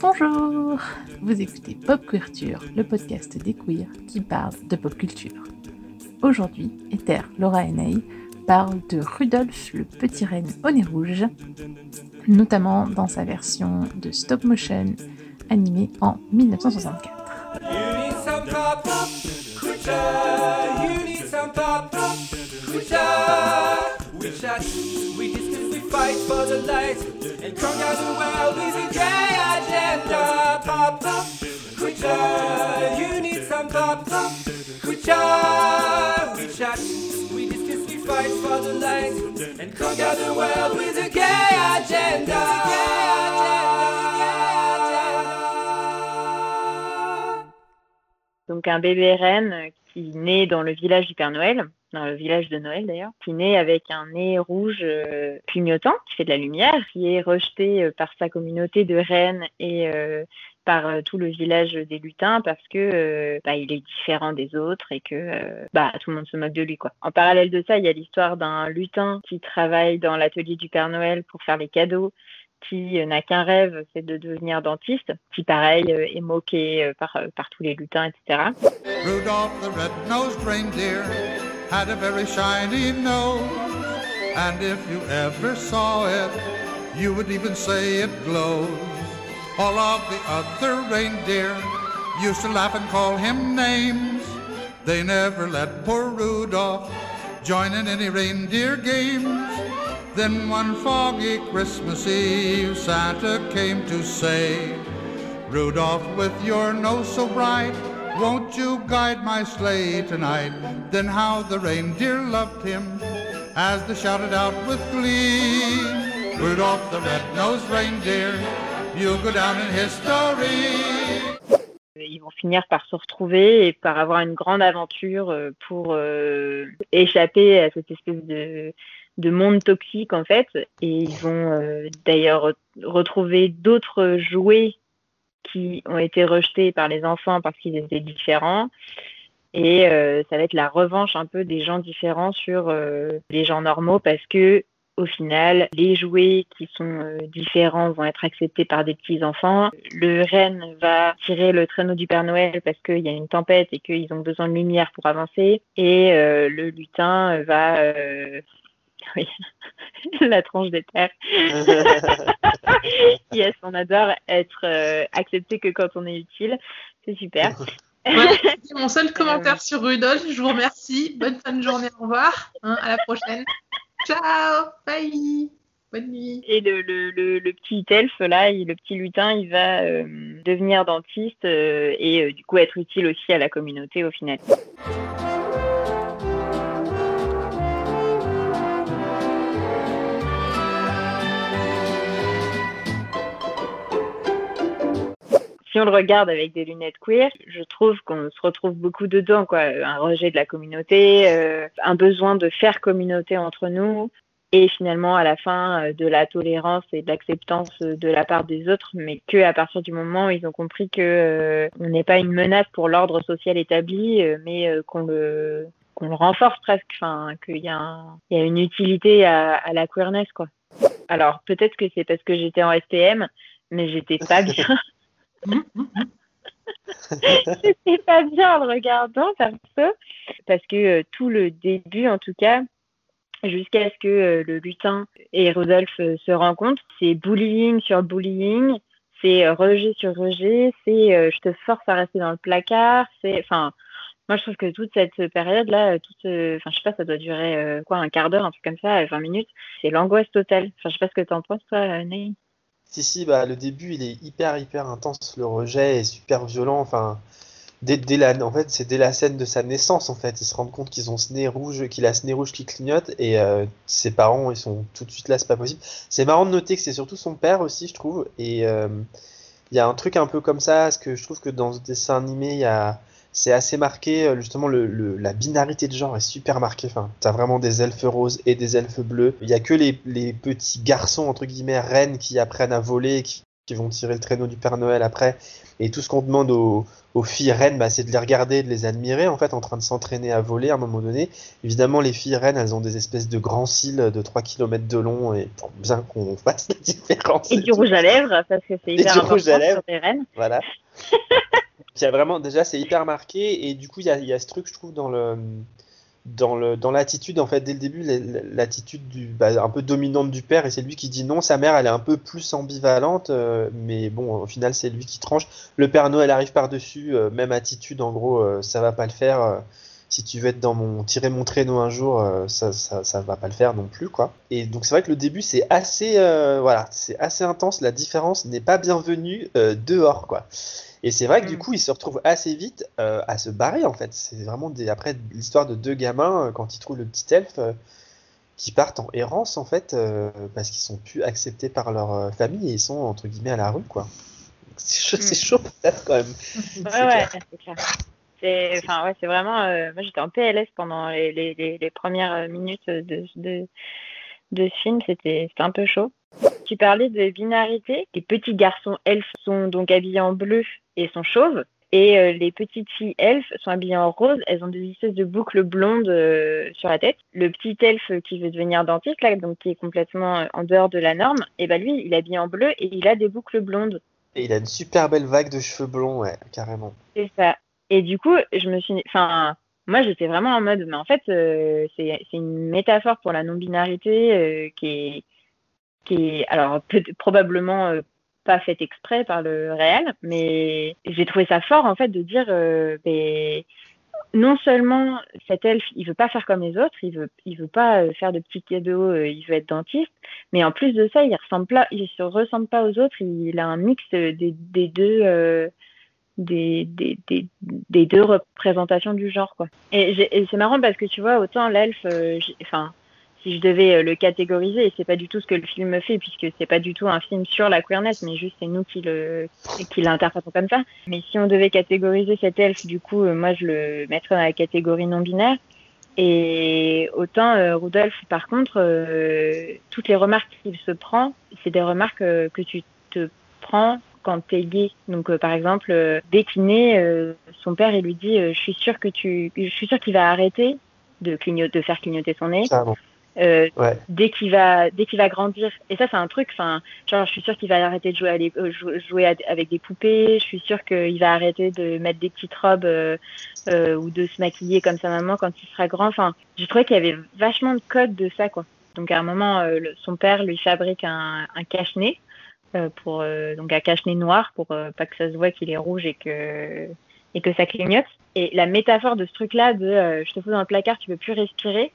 Bonjour Vous écoutez Pop Culture, le podcast des queers qui parle de pop culture. Aujourd'hui, Ether, Laura Ney parle de Rudolph le petit renne au nez rouge, notamment dans sa version de stop motion animée en 1964. Fight for the light and conquer the world with a gay agenda. Pop up, creature, you need some pop up, creature. We chat, we discuss, we fight for the light and conquer the world with a gay agenda. Donc un bébé reine qui naît dans le village du Père Noël dans le village de Noël d'ailleurs, qui naît avec un nez rouge euh, qui fait de la lumière, qui est rejeté euh, par sa communauté de reines et euh, par tout le village des lutins parce que bah, il est différent des autres et que bah, tout le monde se moque de lui quoi. En parallèle de ça, il y a l'histoire d'un lutin qui travaille dans l'atelier du Père Noël pour faire les cadeaux qui n'a qu'un rêve, c'est de devenir dentiste, qui pareil est moqué par, par tous les lutins, etc. Rudolph the red-nosed reindeer had a very shiny nose. And if you ever saw it, you would even say it glows. All of the other reindeer used to laugh and call him names. They never let poor Rudolph join in any reindeer games. Then one foggy Christmas Eve, Santa came to say, Rudolph, with your nose so bright, won't you guide my sleigh tonight? Then how the reindeer loved him as they shouted out with glee. Rudolph the red-nosed reindeer, you'll go down in history. Ils vont finir par se retrouver et par avoir une grande aventure euh, pour euh, échapper à cette espèce de, de monde toxique en fait. Et ils vont euh, d'ailleurs retrouver d'autres jouets qui ont été rejetés par les enfants parce qu'ils étaient différents. Et euh, ça va être la revanche un peu des gens différents sur euh, les gens normaux parce que au final, les jouets qui sont euh, différents vont être acceptés par des petits enfants. Le renne va tirer le traîneau du Père Noël parce qu'il y a une tempête et qu'ils ont besoin de lumière pour avancer. Et le lutin va oui, la tranche des terres. yes, on adore être euh, accepté que quand on est utile. C'est super. c'est mon seul commentaire sur Rudolf. Je vous remercie. Bonne fin de journée. Au revoir. Hein, à la prochaine. Ciao. Bye. Bonne nuit. Et le, le, le, petit elfe, là, le petit lutin, il va euh, devenir dentiste euh, et du coup être utile aussi à la communauté au final. Si on le regarde avec des lunettes queer, je trouve qu'on se retrouve beaucoup dedans, quoi. Un rejet de la communauté, euh, un besoin de faire communauté entre nous, et finalement à la fin euh, de la tolérance et de l'acceptance de la part des autres, mais que à partir du moment où ils ont compris que euh, on n'est pas une menace pour l'ordre social établi, mais qu'on le qu'on le renforce presque, enfin qu'il y, a y a une utilité à, à la queerness, quoi. Alors peut-être que c'est parce que j'étais en STM, mais j'étais pas bien. C'était pas bien en le regardant parce que euh, tout le début, en tout cas, jusqu'à ce que euh, le lutin et Rodolphe euh, se rencontrent, c'est bullying sur bullying, c'est rejet sur rejet, c'est je te force à rester dans le placard, enfin moi je trouve que toute cette période là toute enfin je sais pas ça doit durer quoi un quart d'heure un truc comme ça 20 minutes c'est l'angoisse totale. Enfin je sais pas ce que t'en penses toi Ney si, bah, le début, il est hyper, hyper intense. Le rejet est super violent. Enfin, dès, la, en fait, c'est dès la scène de sa naissance, en fait. Ils se rendent compte qu'ils ont ce nez rouge, qu'il a ce nez rouge qui clignote. Et euh, ses parents, ils sont tout de suite là, c'est pas possible. C'est marrant de noter que c'est surtout son père aussi, je trouve. Et euh, il y a un truc un peu comme ça, parce que je trouve que dans ce dessin animé, il y a c'est assez marqué, euh, justement, le, la binarité de genre est super marquée. Enfin, t'as vraiment des elfes roses et des elfes bleus. Il y a que les, les, petits garçons, entre guillemets, reines, qui apprennent à voler, qui qui vont tirer le traîneau du Père Noël après. Et tout ce qu'on demande aux, filles reines, bah, c'est de les regarder, de les admirer, en fait, en train de s'entraîner à voler à un moment donné. Évidemment, les filles reines, elles ont des espèces de grands cils de 3 km de long, et pour bien qu'on fasse la différence. Et, du rouge à lèvres, parce que c'est hyper important rouge à lèvres. sur reines. Voilà. il y a vraiment, déjà, c'est hyper marqué, et du coup, il y a, y a ce truc, je trouve, dans le dans le dans l'attitude en fait dès le début l'attitude du bah, un peu dominante du père et c'est lui qui dit non sa mère elle est un peu plus ambivalente euh, mais bon au final c'est lui qui tranche. Le père Noël arrive par dessus euh, même attitude en gros euh, ça va pas le faire si tu veux être dans mon tirer mon traîneau un jour ça, ça ça va pas le faire non plus quoi. Et donc c'est vrai que le début c'est assez voilà c'est assez intense la différence n'est pas bienvenue dehors quoi et c'est vrai que du mm. coup, il se retrouve assez vite euh, à se barrer en fait. C'est vraiment des... après l'histoire de deux gamins euh, quand ils trouvent le petit elfe euh, qui partent en errance en fait parce qu'ils sont plus acceptés par leur famille et ils sont entre guillemets à la rue quoi. C'est chaud, mm. peut-être quand même. Ouais, c'est clair. C'est enfin, ouais, vraiment. moi, j'étais en PLS pendant les, les, les, premières minutes de, de, de ce film. C'était un peu chaud. Tu parlais de binarité. Les petits garçons elfes sont donc habillés en bleu et sont chauves. Et euh, les petites filles elfes sont habillées en rose. Elles ont des espèces de boucles blondes euh, sur la tête. Le petit elfe qui veut devenir dentiste, là, donc qui est complètement euh, en dehors de la norme, et ben lui, il est habillé en bleu et il a des boucles blondes. Et il a une super belle vague de cheveux blonds, ouais, carrément. C'est ça. Et du coup, je me suis, enfin, moi, j'étais vraiment en mode, mais en fait, c'est une métaphore pour la non-binarité qui est qui est alors peut probablement euh, pas fait exprès par le réel, mais j'ai trouvé ça fort en fait de dire euh, non seulement cet elfe il veut pas faire comme les autres, il veut il veut pas euh, faire de petits cadeaux, il veut être dentiste, mais en plus de ça il ressemble il se ressemble pas aux autres, il a un mix des, deux des, des, des, deux représentations du genre quoi. Et, et c'est marrant parce que tu vois autant l'elfe, enfin si je devais euh, le catégoriser, et c'est pas du tout ce que le film fait, puisque c'est pas du tout un film sur la queerness, mais juste c'est nous qui le qui l'interprétons comme ça. Mais si on devait catégoriser cet elfe, du coup, euh, moi je le mettrais dans la catégorie non binaire. Et autant euh, Rudolf, par contre, toutes les remarques qu'il se prend, c'est des remarques que tu te prends quand t'es gay. Donc par exemple, dès son père il lui dit, je suis sûr que tu, je suis sûr qu'il va arrêter de de faire clignoter son nez. Euh, dès qu'il va dès qu'il va grandir. Et ça c'est un truc enfin genre je suis sûre qu'il va arrêter de jouer à euh, jouer avec des poupées. Je suis sûre qu'il va arrêter de mettre des petites robes euh, ou de se maquiller comme sa maman quand il sera grand. Enfin je trouvais qu'il y avait vachement de codes de ça quoi. Donc à un moment son père lui fabrique un, un cache-nez pour donc un cache-nez noir pour pas que ça se voit qu'il est rouge et que et que ça clignote. Et la métaphore de ce truc là de je te fous dans le placard tu peux plus respirer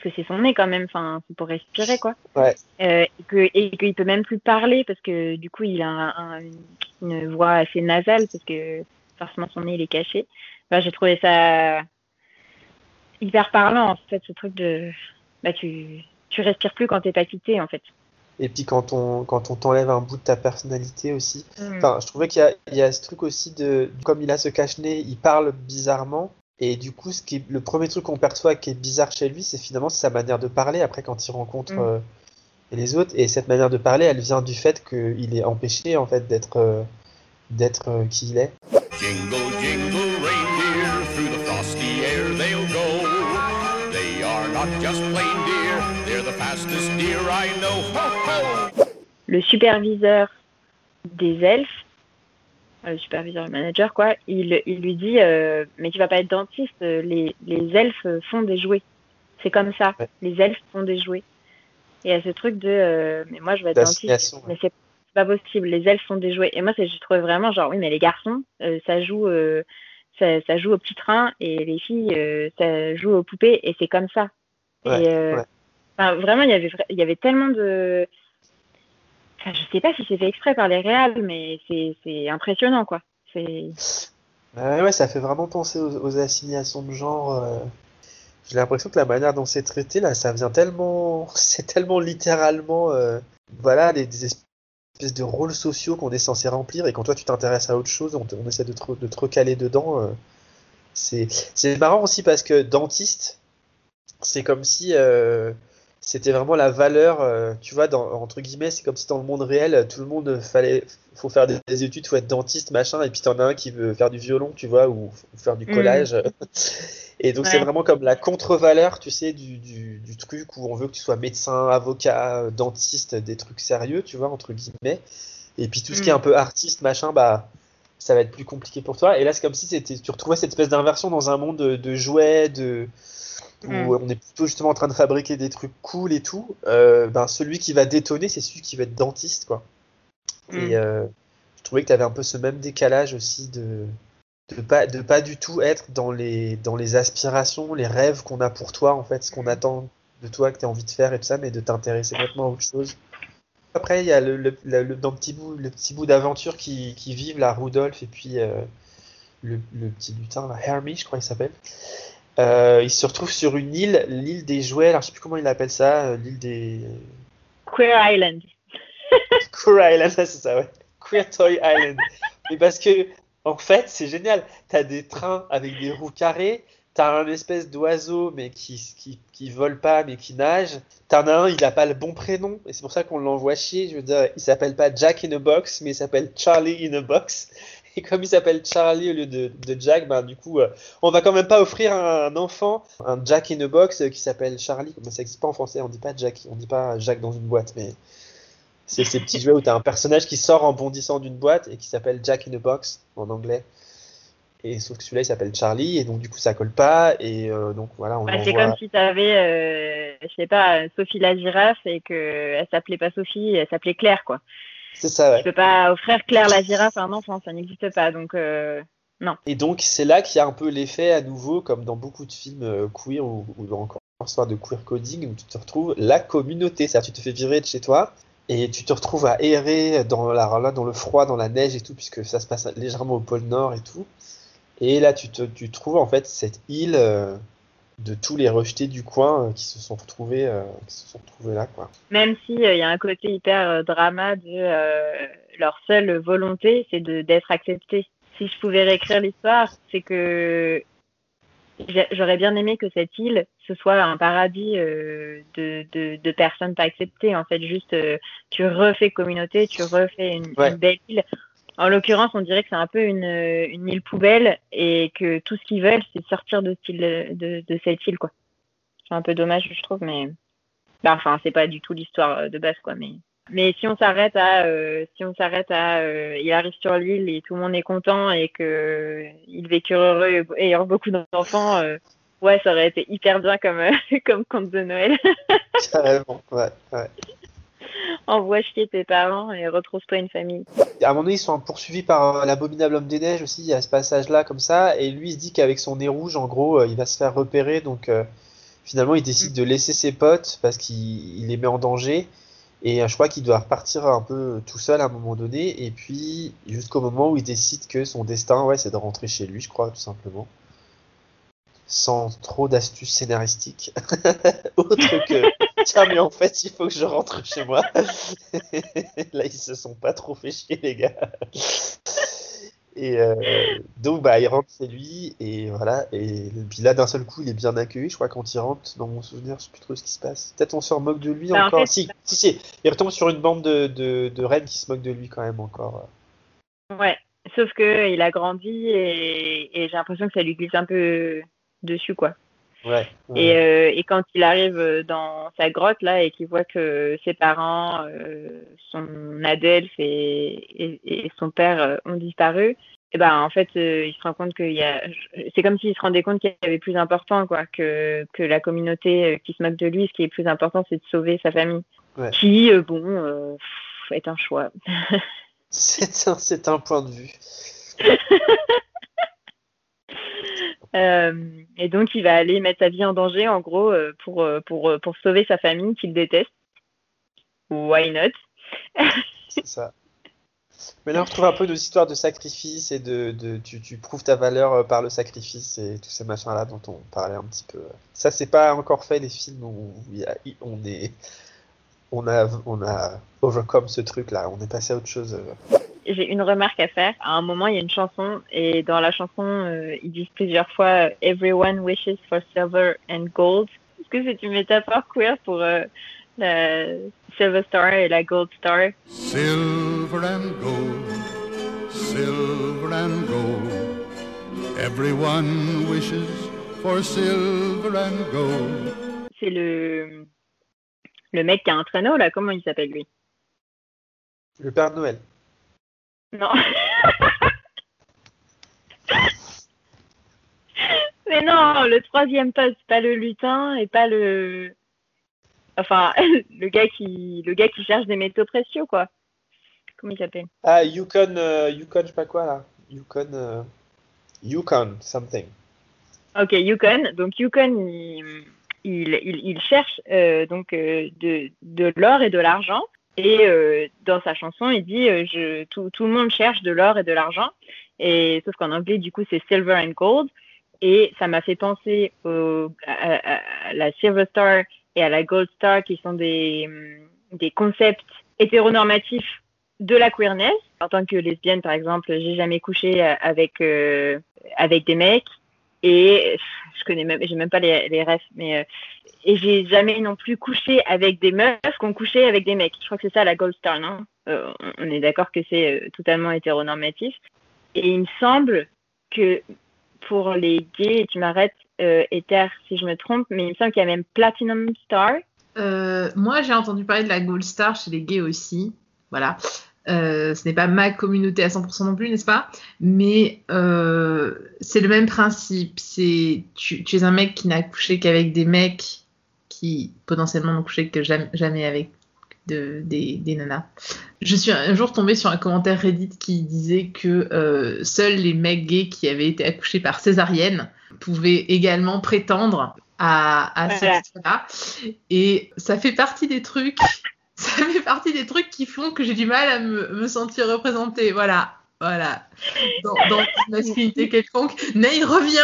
que c'est son nez quand même, enfin, c'est pour respirer quoi. Ouais. Euh, et que et qu'il peut même plus parler parce que du coup il a une voix assez nasale parce que forcément son nez il est caché. j'ai trouvé ça hyper parlant en fait ce truc de bah tu tu respires plus quand t'es pas quitté en fait. Et puis quand on quand on t'enlève un bout de ta personnalité aussi. Mm. Enfin, je trouvais qu'il y a, il y a ce truc aussi de comme il a ce cache-nez, il parle bizarrement et du coup, ce qui est, le premier truc qu'on perçoit qui est bizarre chez lui, c'est finalement sa manière de parler après quand il rencontre mm. euh, les autres. Et cette manière de parler, elle vient du fait qu'il est empêché en fait d'être euh, d'être euh, qui il est. Jingle, jingle, reindeer, through the frosty air they'll go. They are not just plain deer, they're the fastest deer I know. Ho, ho! Le superviseur des elfes le superviseur, le manager, quoi, il, il lui dit euh, Mais tu vas pas être dentiste, les, les elfes font des jouets. C'est comme ça, les elfes font des jouets. Et à ce truc de euh, Mais moi, je vais être dentiste. Mais c'est pas possible, les elfes font des jouets. Et moi, j'ai trouvé vraiment genre Oui, mais les garçons, euh, ça joue. Ça, ça, joue au petit train et les filles, ça joue aux poupées et c'est comme ça. et, vraiment, il y avait, il y avait tellement de, Enfin, je sais pas si c'est fait exprès par les réals, mais c'est impressionnant, quoi. C'est. ouais, ça fait vraiment penser aux, assignations de genre. Euh. J'ai l'impression que la manière dont c'est traité, là, ça vient tellement. C'est tellement littéralement. Euh, voilà, des, espèces de rôles sociaux qu'on est censé remplir, et quand toi tu t'intéresses à autre chose, on, essaie de te, de te recaler dedans. Euh. C'est marrant aussi parce que dentiste, c'est comme si c'était vraiment la valeur, euh, tu vois, dans, entre guillemets, c'est comme si dans le monde réel, tout le monde fallait, faut faire des, études, faut être dentiste, machin, et puis t'en as un qui veut faire du violon, tu vois, ou, faire du mm. collage. et donc c'est vraiment comme la contre-valeur, tu sais, du, du, du, truc où on veut que tu sois médecin, avocat, dentiste, des trucs sérieux, tu vois, entre guillemets. Et puis tout ce qui est mm. un peu artiste, machin, bah ça va être plus compliqué pour toi. Et là, c'est comme si tu retrouvais cette espèce d'inversion dans un monde de, jouets, de, où mm. on est plutôt justement en train de fabriquer des trucs cool et tout. Euh, ben, celui qui va détonner, c'est celui qui va être dentiste, quoi. Mm. Et euh, je trouvais que tu avais un peu ce même décalage aussi de de pas de pas du tout être dans les dans les aspirations, les rêves qu'on a pour toi en fait, ce qu'on attend de toi que tu as envie de faire et tout ça, mais de t'intéresser complètement à autre chose. Après, il y a le, le, le, dans le petit bout, le petit bout d'aventure qui, qui vivent, la Rudolph et puis euh, le, le, petit lutin, la Hermie, je crois qu'il s'appelle. Euh, il se retrouve sur une île, l'île des jouets, alors je sais plus comment il appelle ça, euh, l'île des... Queer Island. Queer Island, c'est ça, ouais. Queer Toy Island. Mais parce que, en fait, c'est génial. T'as des trains avec des roues carrées, T'as un espèce d'oiseau, mais qui, qui, qui, vole pas, mais qui nage. T'en as un, il a pas le bon prénom, et c'est pour ça qu'on l'envoie chier. Je veux dire, il s'appelle pas Jack in a Box, mais il s'appelle Charlie in a Box. Et comme il s'appelle Charlie au lieu de, de Jack, ben, du coup, euh, on va quand même pas offrir à un enfant un Jack in a Box qui s'appelle Charlie. Ça n'existe pas en français, on dit pas Jack, on dit pas Jack dans une boîte, mais c'est ces petits jouets où t'as un personnage qui sort en bondissant d'une boîte et qui s'appelle Jack in a Box en anglais. Et sauf que celui-là, il s'appelle Charlie, et donc du coup, ça colle pas. Et euh, donc voilà, on bah, C'est comme si tu avais, euh, je sais pas, Sophie la girafe et qu'elle s'appelait pas Sophie, elle s'appelait Claire, quoi. C'est ça, ouais. Tu peux pas offrir Claire la girafe à un enfant, ça n'existe pas. Donc, euh, non. Et donc, c'est là qu'il y a un peu l'effet à nouveau, comme dans beaucoup de films queer ou, ou encore histoire de queer coding, où tu te retrouves la communauté. C'est-à-dire, tu te fais virer de chez toi. Et tu te retrouves à errer dans, la, là, dans le froid, dans la neige et tout, puisque ça se passe légèrement au pôle Nord et tout. Et là, tu, te, tu trouves en fait cette île euh, de tous les rejetés du coin euh, qui se sont retrouvés, euh, qui se sont retrouvés là, quoi. Même s'il il y a un côté hyper drama de leur seule volonté, c'est d'être acceptés. Si je pouvais réécrire l'histoire, c'est que j'aurais bien aimé que cette île ce soit un paradis de, de, de, personnes pas acceptées. En fait, juste tu refais communauté, tu refais une, une belle île en l'occurrence, on dirait que c'est un peu une, île poubelle et que tout ce qu'ils veulent, c'est sortir de, de, de, cette île, quoi. C'est un peu dommage, je trouve, mais bah, enfin, c'est pas du tout l'histoire de base, quoi. Mais si on s'arrête à euh, si on s'arrête à euh, il arrive sur l'île et tout le monde est content et que il vécu heureux et ayant beaucoup d'enfants, euh, ouais, ça aurait été hyper bien comme comme conte de Noël. Carrément, ouais, ouais envoie chier tes parents et retrouve-toi une famille. À un moment donné, ils sont poursuivis par euh, l'abominable homme des neiges aussi, a ce passage-là comme ça, et lui il se dit qu'avec son nez rouge, en gros, euh, il va se faire repérer, donc euh, finalement il décide de laisser ses potes parce qu'il les met en danger, et je crois qu'il doit repartir un peu tout seul à un moment donné, et puis jusqu'au moment où il décide que son destin, ouais, c'est de rentrer chez lui, je crois, tout simplement sans trop d'astuces scénaristiques. Autre que tiens, mais en fait, il faut que je rentre chez moi. là, ils se sont pas trop fait chier, les gars. Et euh, donc, bah, il rentre chez lui, et voilà. Et puis là, d'un seul coup, il est bien accueilli. Je crois quand il rentre, dans mon souvenir, je sais plus trop ce qui se passe. Peut-être on se moque de lui bah, encore. Si, si, si, il retombe sur une bande de, de, de reines qui se moquent de lui quand même encore. Ouais, sauf que il a grandi et j'ai l'impression que ça lui glisse un peu dessus, quoi. Ouais, Et, euh, et, quand il arrive dans sa grotte là et qu'il voit que ses parents, euh, son Adelph et, et, son père euh, ont disparu, et eh ben en fait il se rend compte qu'il y a, c'est comme s'il se rendait compte qu'il y avait plus important quoi que que la communauté qui se moque de lui. Ce qui est plus important c'est de sauver sa famille, qui bon est un choix. c'est un c'est un point de vue. Euh, et donc, il va aller mettre sa vie en danger, en gros, euh, pour, euh, pour, pour sauver sa famille qu'il déteste. Why not? C'est ça. Mais là, on retrouve un peu nos histoires de sacrifice et de, de tu, tu, prouves ta valeur par le sacrifice et tous ces machins-là dont on parlait un petit peu. Ça, c'est pas encore fait les films où on est, on a, on a overcome ce truc-là. On est passé à autre chose j'ai une remarque à faire. À un moment, il y a une chanson et dans la chanson, euh, ils disent plusieurs fois Everyone wishes for silver and gold. que c'est une métaphore queer pour euh, la Silver Star et la Gold Star? Silver and gold, silver and gold. Everyone wishes for silver and gold. C'est le le mec qui a un traîneau là, comment il s'appelle lui? Le Père Noël. Non. Mais non, le troisième c'est pas le lutin et pas le. Enfin, le gars qui, le gars qui cherche des métaux précieux, quoi. Comment il s'appelle? Ah, Yukon, euh, Yukon, je sais pas quoi là. Yukon, euh, Yukon, something. Ok, Yukon. Donc Yukon, il, il, il, il cherche euh, donc euh, de, de l'or et de l'argent. Et euh, dans sa chanson, il dit euh, tout, le monde cherche de l'or et de l'argent. Et sauf qu'en anglais, du coup, c'est silver and gold. Et ça m'a fait penser à, la Silver Star et à la Gold Star, qui sont des, des concepts hétéronormatifs de la queerness. En tant que lesbienne, par exemple, j'ai jamais couché euh, avec avec des mecs et je connais même, j'ai même pas les, les refs, mais euh, et j'ai jamais non plus couché avec des meufs qui ont couché avec des mecs. Je crois que c'est ça la Gold Star, non Euh, On est d'accord que c'est euh, totalement hétéronormatif. Et il me semble que pour les gays, tu m'arrêtes, euh, Ether, si je me trompe, mais il me semble qu'il y a même Platinum Star. Euh, moi, j'ai entendu parler de la Gold Star chez les gays aussi. Voilà. Euh, ce n'est pas ma communauté à 100% non plus, n'est-ce pas? Mais euh, c'est le même principe. C'est tu, tu es un mec qui n'a couché qu'avec des mecs qui potentiellement n'ont couché que jamais, jamais avec de, des, des nanas. Je suis un jour tombée sur un commentaire Reddit qui disait que euh, seuls les mecs gays qui avaient été accouchés par césarienne pouvaient également prétendre à, à ce Voilà. titre-là. Et ça fait partie des trucs, ça fait partie des trucs qui font que j'ai du mal à me, me sentir représentée. Voilà, voilà. Dans, dans une masculinité quelconque. Ney revient.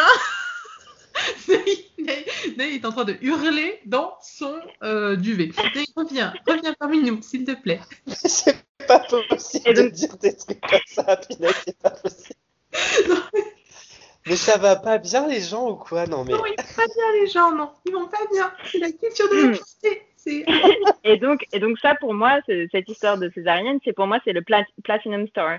Ney, Ney- Ney est en train de hurler dans son euh, duvet. Ney, reviens, reviens parmi nous, s'il te plaît. c'est pas possible de dire des trucs comme ça, c'est pas possible. mais ça va pas bien les gens ou quoi? Non mais Non, ils vont pas bien, les gens, non. Ils vont pas bien. C'est la culture de Hmm. Et donc, et donc ça, pour moi, cette histoire de césarienne, c'est pour moi, c'est le plat- Platinum Star.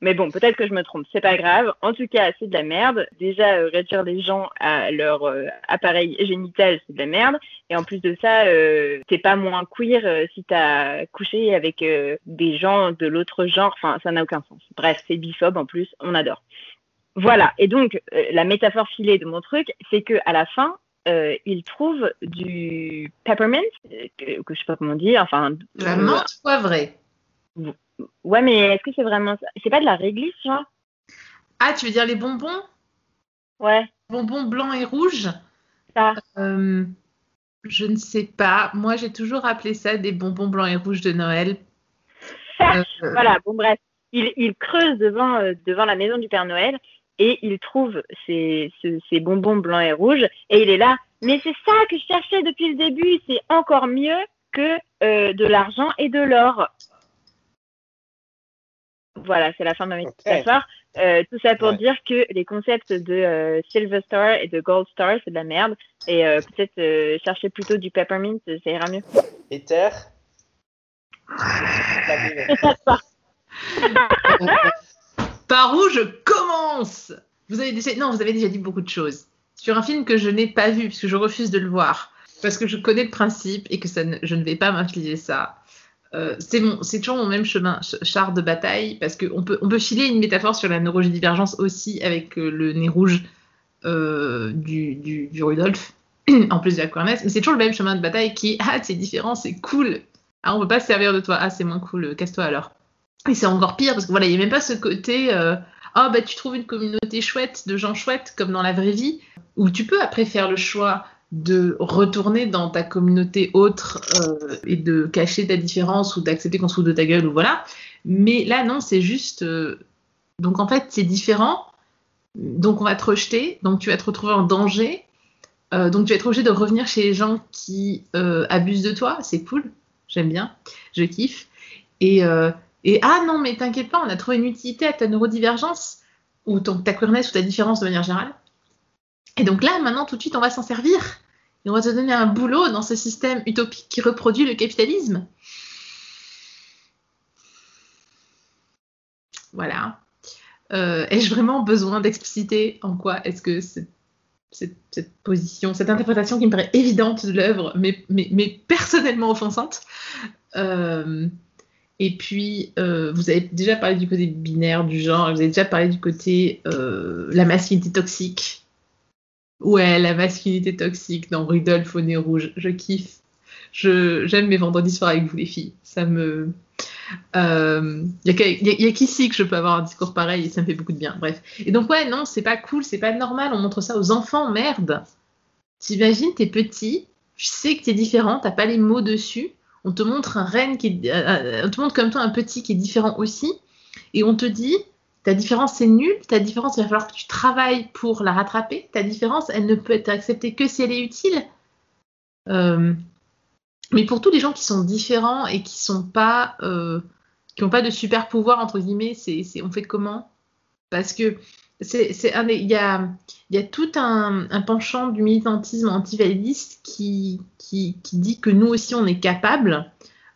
Mais bon, peut-être que je me trompe, c'est pas grave. En tout cas, c'est de la merde. Déjà, euh, réduire les gens à leur euh, appareil génital, c'est de la merde. Et en plus de ça, euh, t'es pas moins queer euh, si t'as couché avec euh, des gens de l'autre genre. Enfin, ça n'a aucun sens. Bref, c'est biphobe en plus, on adore. Voilà. Et donc, la métaphore filée de mon truc, c'est que à la fin, euh, il trouve du peppermint, euh, que, que je sais pas comment dire. Enfin, de la euh, menthe poivrée. Ouais, mais est-ce que c'est vraiment ça? C'est pas de la réglisse, genre? Ah, tu veux dire les bonbons? Ouais, Bonbons blancs et rouges? Ça. Euh, Je ne sais pas. Moi, j'ai toujours appelé ça des bonbons blancs et rouges de Noël. Euh, Voilà, bon bref, il, il creuse devant, euh, devant la maison du Père Noël et il trouve ces, ce- ces bonbons blancs et rouges et il est là. Mais c'est ça que je cherchais depuis le début, c'est encore mieux que euh, de l'argent et de l'or. Voilà, c'est la fin de ma métaphore. Euh, tout ça pour Ouais. dire que les concepts de euh, Silver Star et de Gold Star, c'est de la merde. Et peut-être chercher plutôt du peppermint, ça ira mieux. Ether. Par où je commence Vous avez déjà... Non, vous avez déjà dit beaucoup de choses. Sur un film que je n'ai pas vu, puisque je refuse de le voir, parce que je connais le principe et que ça je ne vais pas m'infliger ça. Euh, c'est toujours mon même chemin, ch- char de bataille, parce qu'on peut, on peut filer une métaphore sur la neurodivergence aussi avec euh, le nez rouge euh, du, du, Rudolph, en plus de la queerness, mais c'est toujours le même chemin de bataille qui est Ah, c'est différent, c'est cool. Ah, on peut pas se servir de toi. Ah, c'est moins cool, casse-toi alors. Et c'est encore pire parce que voilà, il n'y a même pas ce côté euh, ah bah tu trouves une communauté chouette de gens chouettes comme dans la vraie vie où tu peux après faire le choix de retourner dans ta communauté autre euh, et de cacher ta différence ou d'accepter qu'on se fout de ta gueule ou voilà. Mais là non, c'est juste euh, donc en fait c'est différent. Donc on va te rejeter, donc tu vas te retrouver en danger. Donc tu vas être obligé de revenir chez les gens qui abusent de toi, c'est cool, j'aime bien, je kiffe. Et, et ah non, mais t'inquiète pas, on a trouvé une utilité à ta neurodivergence ou ton, ta queerness ou ta différence de manière générale. Et donc là, maintenant, tout de suite, on va s'en servir. on va te donner un boulot dans ce système utopique qui reproduit le capitalisme. Voilà. Euh, Ai-je vraiment besoin d'expliciter en quoi est-ce que cette, position, cette interprétation qui me paraît évidente de l'œuvre, mais personnellement offensante? Euh, Et puis, euh, vous avez déjà parlé du côté binaire du genre, vous avez déjà parlé du côté euh, la masculinité toxique. Ouais, la masculinité toxique dans Rudolph au nez rouge, je kiffe. Je, j'aime mes vendredis soirs avec vous les filles. Ça me, il euh, y a, qu'ici que je peux avoir un discours pareil et ça me fait beaucoup de bien. Bref. Et donc, ouais, non, c'est pas cool, c'est pas normal. On montre ça aux enfants, merde. T'imagines, t'es petit, tu sais que t'es différent, t'as pas les mots dessus. On te montre un reine qui est, euh, euh, on te montre comme toi un petit qui est différent aussi. Et on te dit, ta différence c'est nul, ta différence il va falloir que tu travailles pour la rattraper. Ta différence, elle ne peut être acceptée que si elle est utile. Euh, mais pour tous les gens qui sont différents et qui sont pas, qui n'ont pas de super pouvoir entre guillemets, c'est, on fait comment? Parce que c'est, un, il y a, y a tout un, penchant du militantisme antivalidiste qui, qui, qui dit que nous aussi on est capable.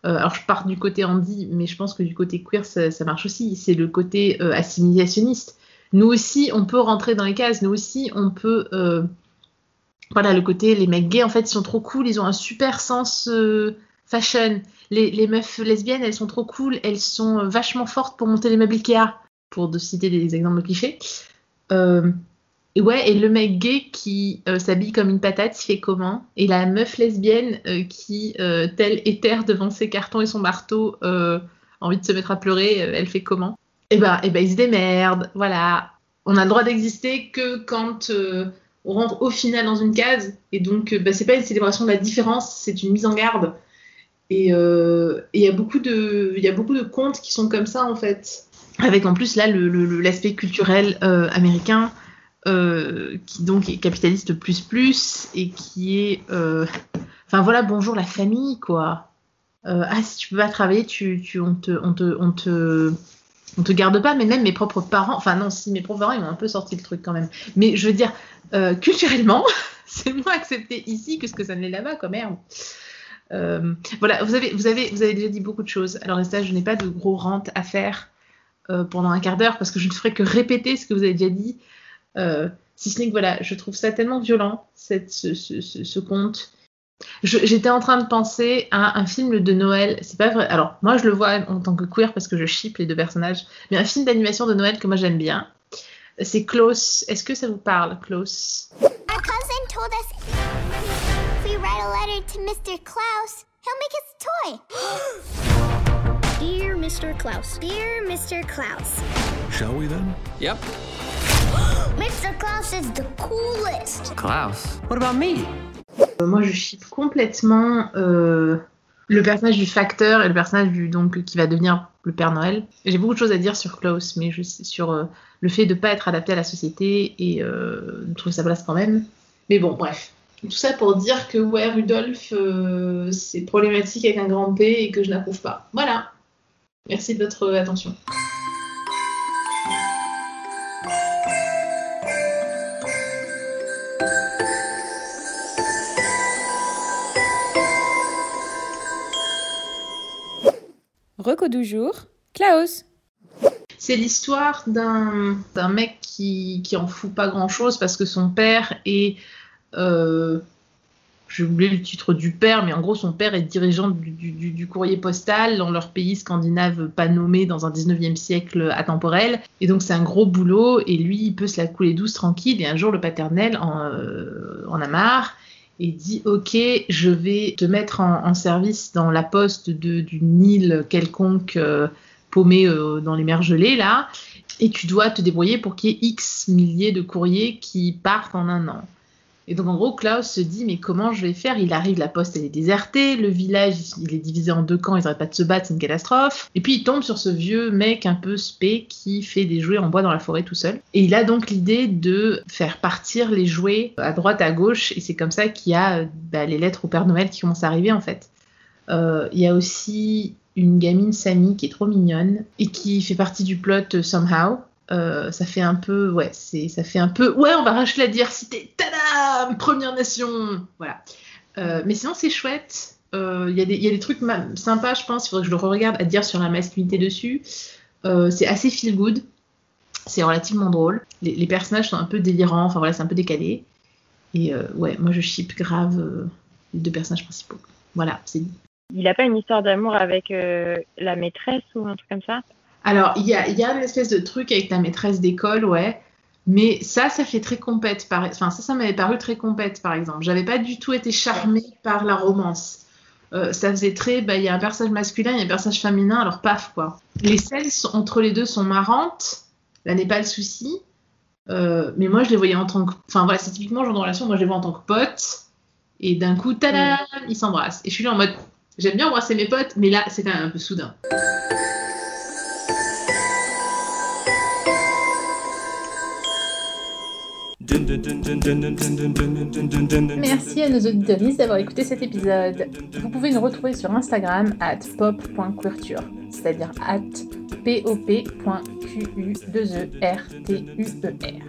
Euh, alors je pars du côté Andy, mais je pense que du côté queer ça, marche aussi. C'est le côté euh, assimilationniste. Nous aussi on peut rentrer dans les cases. Nous aussi on peut euh, voilà, le côté, les mecs gays, en fait, ils sont trop cool, ils ont un super sens fashion. Les, les, meufs lesbiennes, elles sont trop cool, elles sont vachement fortes pour monter les meubles Ikea, pour de citer des exemples clichés. Euh, et ouais, et le mec gay qui euh, s'habille comme une patate, il fait comment? Et la meuf lesbienne euh, qui, euh, telle éther devant ses cartons et son marteau, envie de se mettre à pleurer, elle fait comment? Eh ben, eh ben, ils se démerdent, voilà. On a le droit d'exister que quand on rentre au final dans une case et donc bah, c'est pas une célébration de la différence, c'est une mise en garde. Et il y il y a beaucoup de contes qui sont comme ça en fait, avec en plus là l'aspect culturel euh, américain euh, qui donc est capitaliste plus plus et qui est enfin voilà bonjour la famille quoi. ah si tu peux pas travailler tu, tu on te on te on te on te garde pas, mais même mes propres parents, enfin non, si mes propres parents, ils m'ont un peu sorti le truc quand même. Mais je veux dire, euh, culturellement, c'est moins accepté ici que ce que ça ne l'est là-bas, quand merde. Euh, voilà, vous avez, vous, avez, vous avez déjà dit beaucoup de choses. Alors, ça, je n'ai pas de gros rentes à faire euh, pendant un quart d'heure parce que je ne ferai que répéter ce que vous avez déjà dit. Euh, si ce n'est que voilà, je trouve ça tellement violent, ce, conte. J'étais en train de penser à un film de Noël. C'est pas vrai. Alors, moi, je le vois en tant que queer parce que je ship les deux personnages. Mais un film d'animation de Noël que moi j'aime bien, c'est Klaus. Est-ce que ça vous parle, Klaus? Mr. Klaus. Dear Mr. Klaus. Shall we then? Yep. Mr. Klaus is the coolest. Klaus? What about me? Euh, moi, je ship complètement euh, le personnage du facteur et le personnage du donc qui va devenir le Père Noël. J'ai beaucoup de choses à dire sur Klaus, mais je sur euh, le fait de ne pas être adapté à la société et euh, de trouver sa place quand même. Mais bon, bref. Tout ça pour dire que ouais, Rudolf, euh, c'est problématique avec un grand P et que je n'approuve pas. Voilà. Merci de votre attention. Reco du jour, Klaus. C'est l'histoire d'un d'un mec qui, qui en fout pas grand chose parce que son père est. Euh, J'ai oublié le titre du père, mais en gros, son père est dirigeant du, courrier postal dans leur pays scandinave pas nommé dans un 19e siècle atemporel. Et donc, c'est un gros boulot et lui, il peut se la couler douce tranquille. Et un jour, le paternel en, euh, a marre et dit ok je vais te mettre en, en service dans la poste d'une île quelconque euh, paumée euh, dans les mers gelées là et tu dois te débrouiller pour qu'il y ait x milliers de courriers qui partent en un an et donc en gros Klaus se dit mais comment je vais faire? Il arrive la poste elle est désertée le village il est divisé en deux camps ils n'arrêtent pas de se battre c'est une catastrophe. Et puis il tombe sur ce vieux mec un peu spé qui fait des jouets en bois dans la forêt tout seul. Et il a donc l'idée de faire partir les jouets à droite à gauche. Et c'est comme ça qu'il y a bah, les lettres au Père Noël qui commencent à arriver en fait. Euh, il y a aussi une gamine Sammy qui est trop mignonne et qui fait partie du plot Somehow Euh, ça fait un peu, ouais, c'est, ça fait un peu, ouais, on va racheter la diversité, tada, Première Nation, voilà. Euh, mais sinon, c'est chouette. Euh, Il y, des- il y a des trucs sympas, je pense. Il faudrait que je le regarde à dire sur la masculinité dessus. Euh, c'est assez feel good. C'est relativement drôle. Les, personnages sont un peu délirants. Enfin voilà, c'est un peu décalé. Et euh, ouais, moi je ship grave euh, les deux personnages principaux. Voilà, c'est dit. Il n'a pas une histoire d'amour avec euh, la maîtresse ou un truc comme ça? Alors, il y a, il y a une espèce de truc avec ta maîtresse d'école, ouais. Mais ça, ça fait très compète. Par... Enfin, ça, ça m'avait paru très compète, par exemple. J'avais pas du tout été charmée par la romance. Euh, ça faisait très, bah, il y a un personnage masculin, il y a un personnage féminin, alors paf, quoi. Les scènes entre les deux sont marrantes. Là n'est pas le souci. Euh, mais moi, je les voyais en tant que. Enfin, voilà, c'est typiquement le genre de relation, moi, je les vois en tant que potes. Et d'un coup, tada, ils s'embrassent. Et je suis là en mode, j'aime bien embrasser mes potes, mais là, c'est quand même un peu soudain. Merci à nos auditeurs d'avoir écouté cet épisode. Vous pouvez nous retrouver sur Instagram at pop.queerture, c'est-à-dire at pop.qu2erture.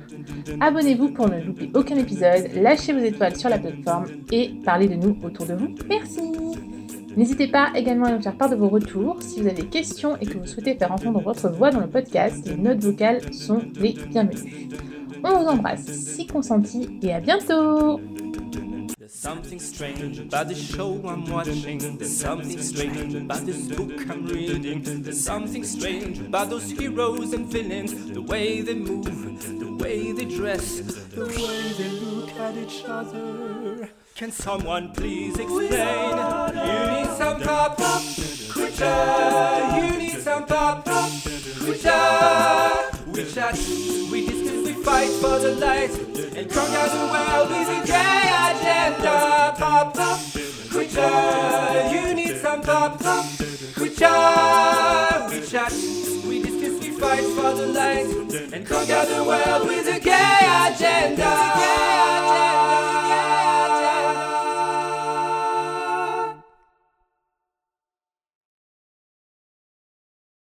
Abonnez-vous pour ne louper aucun épisode, lâchez vos étoiles sur la plateforme et parlez de nous autour de vous. Merci N'hésitez pas également à nous faire part de vos retours. Si vous avez des questions et que vous souhaitez faire entendre votre voix dans le podcast, les notes vocales sont les bienvenues. On vous embrasse si consenti et à bientôt There's something strange about the show I'm watching. There's something strange about this book I'm reading. There's something strange about those heroes and villains. The way they move, the way they dress, the way they look at each other. Can someone please explain? You need some pop pop culture. You need some pop pop culture. We chat, we discuss, we fight for the light and conquer the world with a gay agenda. Pop pop culture. You need some pop pop culture. We chat, we discuss, we fight for the light and conquer the world with a gay agenda.